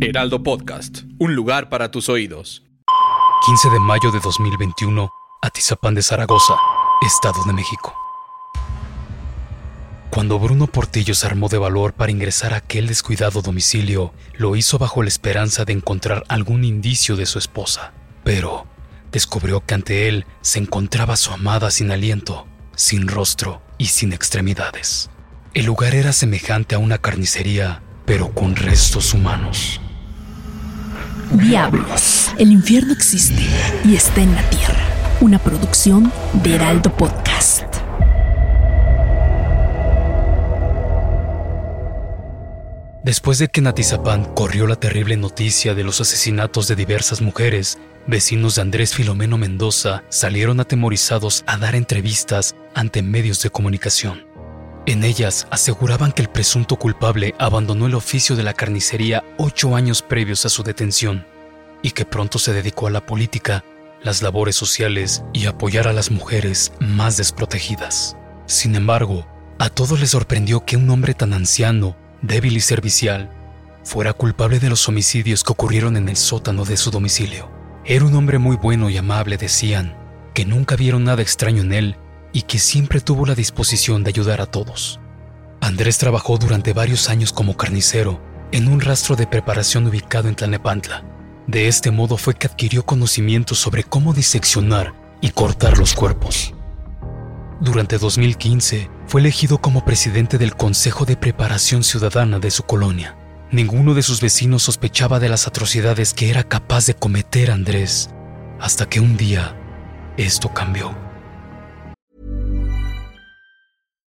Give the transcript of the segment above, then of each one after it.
Heraldo Podcast, un lugar para tus oídos. 15 de mayo de 2021, Atizapán de Zaragoza, Estado de México. Cuando Bruno Portillo se armó de valor para ingresar a aquel descuidado domicilio, lo hizo bajo la esperanza de encontrar algún indicio de su esposa. Pero descubrió que ante él se encontraba su amada sin aliento, sin rostro y sin extremidades. El lugar era semejante a una carnicería, pero con restos humanos. Diablos, el infierno existe y está en la tierra. Una producción de Heraldo Podcast. Después de que en Atizapán corrió la terrible noticia de los asesinatos de diversas mujeres, vecinos de Andrés Filomeno Mendoza salieron atemorizados a dar entrevistas ante medios de comunicación. En ellas aseguraban que el presunto culpable abandonó el oficio de la carnicería ocho años previos a su detención y que pronto se dedicó a la política, las labores sociales y apoyar a las mujeres más desprotegidas. Sin embargo, a todos les sorprendió que un hombre tan anciano débil y servicial, fuera culpable de los homicidios que ocurrieron en el sótano de su domicilio. Era un hombre muy bueno y amable, decían, que nunca vieron nada extraño en él y que siempre tuvo la disposición de ayudar a todos. Andrés trabajó durante varios años como carnicero en un rastro de preparación ubicado en Tlanepantla. De este modo fue que adquirió conocimientos sobre cómo diseccionar y cortar los cuerpos. Durante 2015 fue elegido como presidente del Consejo de Preparación Ciudadana de su colonia. Ninguno de sus vecinos sospechaba de las atrocidades que era capaz de cometer Andrés, hasta que un día esto cambió.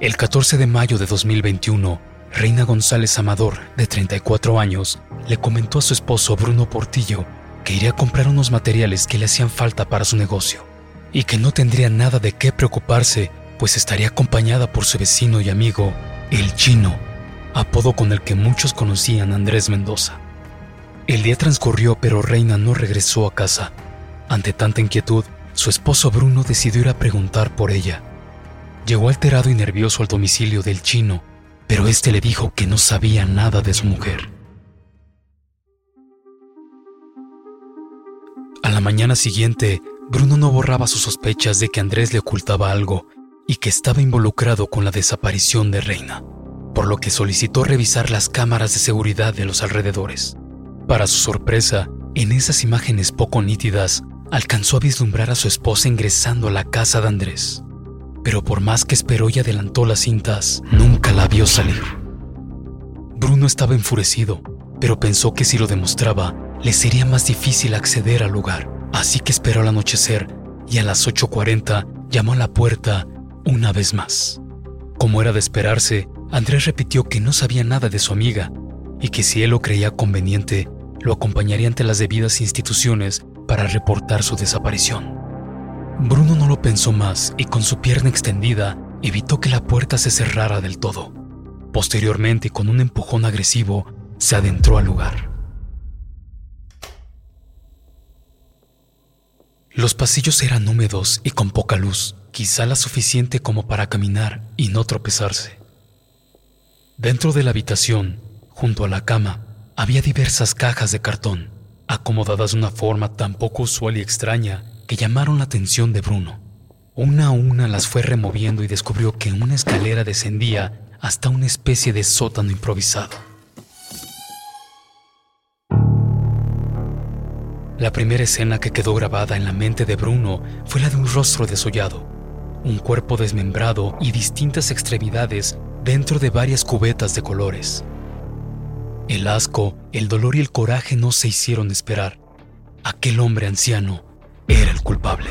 El 14 de mayo de 2021, Reina González Amador, de 34 años, le comentó a su esposo Bruno Portillo que iría a comprar unos materiales que le hacían falta para su negocio y que no tendría nada de qué preocuparse, pues estaría acompañada por su vecino y amigo, el chino, apodo con el que muchos conocían a Andrés Mendoza. El día transcurrió, pero Reina no regresó a casa. Ante tanta inquietud, su esposo Bruno decidió ir a preguntar por ella. Llegó alterado y nervioso al domicilio del chino, pero este le dijo que no sabía nada de su mujer. A la mañana siguiente, Bruno no borraba sus sospechas de que Andrés le ocultaba algo y que estaba involucrado con la desaparición de Reina, por lo que solicitó revisar las cámaras de seguridad de los alrededores. Para su sorpresa, en esas imágenes poco nítidas, alcanzó a vislumbrar a su esposa ingresando a la casa de Andrés. Pero por más que esperó y adelantó las cintas, nunca la vio salir. Bruno estaba enfurecido, pero pensó que si lo demostraba, le sería más difícil acceder al lugar. Así que esperó al anochecer y a las 8.40 llamó a la puerta una vez más. Como era de esperarse, Andrés repitió que no sabía nada de su amiga y que si él lo creía conveniente, lo acompañaría ante las debidas instituciones para reportar su desaparición. Bruno no lo pensó más y con su pierna extendida evitó que la puerta se cerrara del todo. Posteriormente, con un empujón agresivo, se adentró al lugar. Los pasillos eran húmedos y con poca luz, quizá la suficiente como para caminar y no tropezarse. Dentro de la habitación, junto a la cama, había diversas cajas de cartón, acomodadas de una forma tan poco usual y extraña que llamaron la atención de Bruno. Una a una las fue removiendo y descubrió que una escalera descendía hasta una especie de sótano improvisado. La primera escena que quedó grabada en la mente de Bruno fue la de un rostro desollado, un cuerpo desmembrado y distintas extremidades dentro de varias cubetas de colores. El asco, el dolor y el coraje no se hicieron esperar. Aquel hombre anciano era el culpable.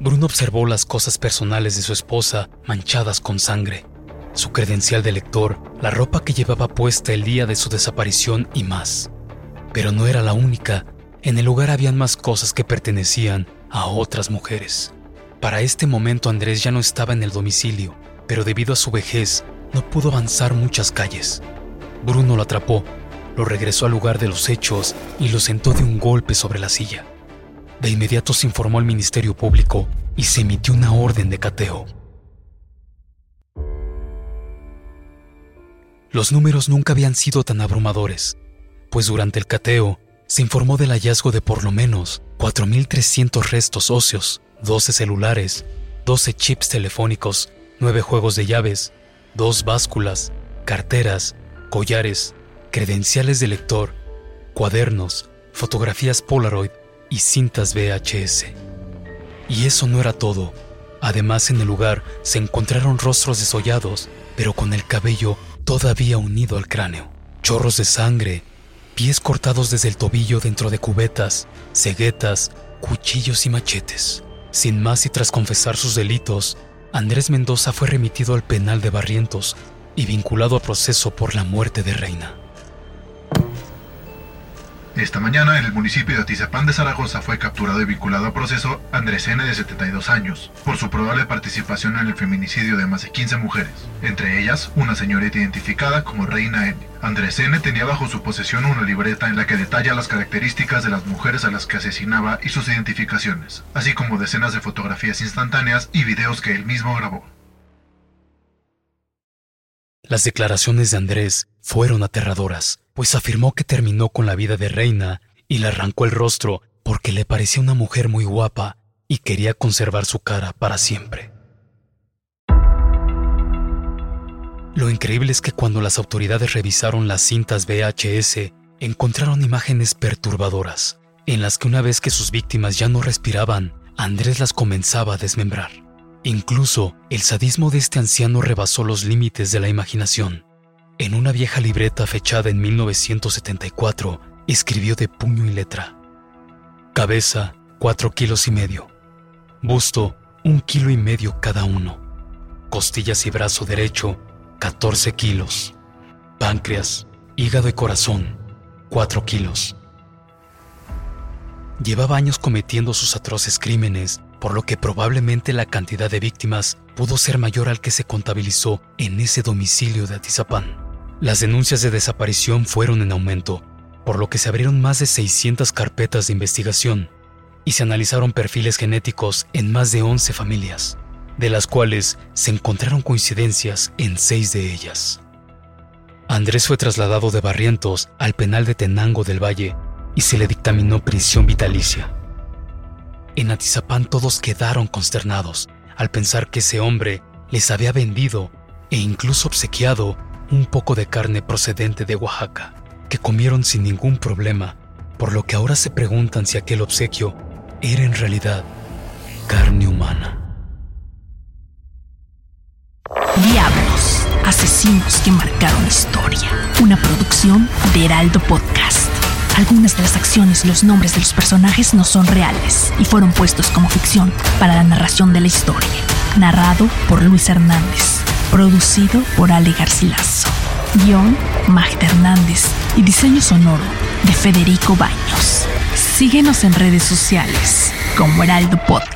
Bruno observó las cosas personales de su esposa manchadas con sangre, su credencial de lector, la ropa que llevaba puesta el día de su desaparición y más. Pero no era la única. En el lugar habían más cosas que pertenecían a otras mujeres. Para este momento Andrés ya no estaba en el domicilio, pero debido a su vejez no pudo avanzar muchas calles. Bruno lo atrapó, lo regresó al lugar de los hechos y lo sentó de un golpe sobre la silla. De inmediato se informó al Ministerio Público y se emitió una orden de cateo. Los números nunca habían sido tan abrumadores, pues durante el cateo se informó del hallazgo de por lo menos 4.300 restos óseos, 12 celulares, 12 chips telefónicos, 9 juegos de llaves, 2 básculas, carteras, collares, credenciales de lector, cuadernos, fotografías Polaroid y cintas VHS. Y eso no era todo. Además, en el lugar se encontraron rostros desollados, pero con el cabello todavía unido al cráneo, chorros de sangre, pies cortados desde el tobillo dentro de cubetas, ceguetas, cuchillos y machetes. Sin más y tras confesar sus delitos, Andrés Mendoza fue remitido al penal de Barrientos y vinculado a proceso por la muerte de Reina. Esta mañana, en el municipio de Atizapán de Zaragoza fue capturado y vinculado a proceso Andrés N. de 72 años, por su probable participación en el feminicidio de más de 15 mujeres, entre ellas una señorita identificada como Reina N. Andrés N. tenía bajo su posesión una libreta en la que detalla las características de las mujeres a las que asesinaba y sus identificaciones, así como decenas de fotografías instantáneas y videos que él mismo grabó. Las declaraciones de Andrés fueron aterradoras, pues afirmó que terminó con la vida de Reina y le arrancó el rostro porque le parecía una mujer muy guapa y quería conservar su cara para siempre. Lo increíble es que cuando las autoridades revisaron las cintas VHS, encontraron imágenes perturbadoras, en las que una vez que sus víctimas ya no respiraban, Andrés las comenzaba a desmembrar. Incluso el sadismo de este anciano rebasó los límites de la imaginación. En una vieja libreta fechada en 1974, escribió de puño y letra. Cabeza, cuatro kilos y medio. Busto, un kilo y medio cada uno. Costillas y brazo derecho, 14 kilos. Páncreas, hígado y corazón, 4 kilos. Llevaba años cometiendo sus atroces crímenes, por lo que probablemente la cantidad de víctimas pudo ser mayor al que se contabilizó en ese domicilio de Atizapán. Las denuncias de desaparición fueron en aumento, por lo que se abrieron más de 600 carpetas de investigación y se analizaron perfiles genéticos en más de 11 familias, de las cuales se encontraron coincidencias en seis de ellas. Andrés fue trasladado de Barrientos al penal de Tenango del Valle y se le dictaminó prisión vitalicia. En Atizapán todos quedaron consternados al pensar que ese hombre les había vendido e incluso obsequiado un poco de carne procedente de Oaxaca, que comieron sin ningún problema, por lo que ahora se preguntan si aquel obsequio era en realidad carne humana. Diablos, asesinos que marcaron historia. Una producción de Heraldo Podcast. Algunas de las acciones y los nombres de los personajes no son reales y fueron puestos como ficción para la narración de la historia. Narrado por Luis Hernández. Producido por Ale Garcilaso. Guión, Magda Hernández. Y diseño sonoro de Federico Baños. Síguenos en redes sociales como Heraldo Podcast.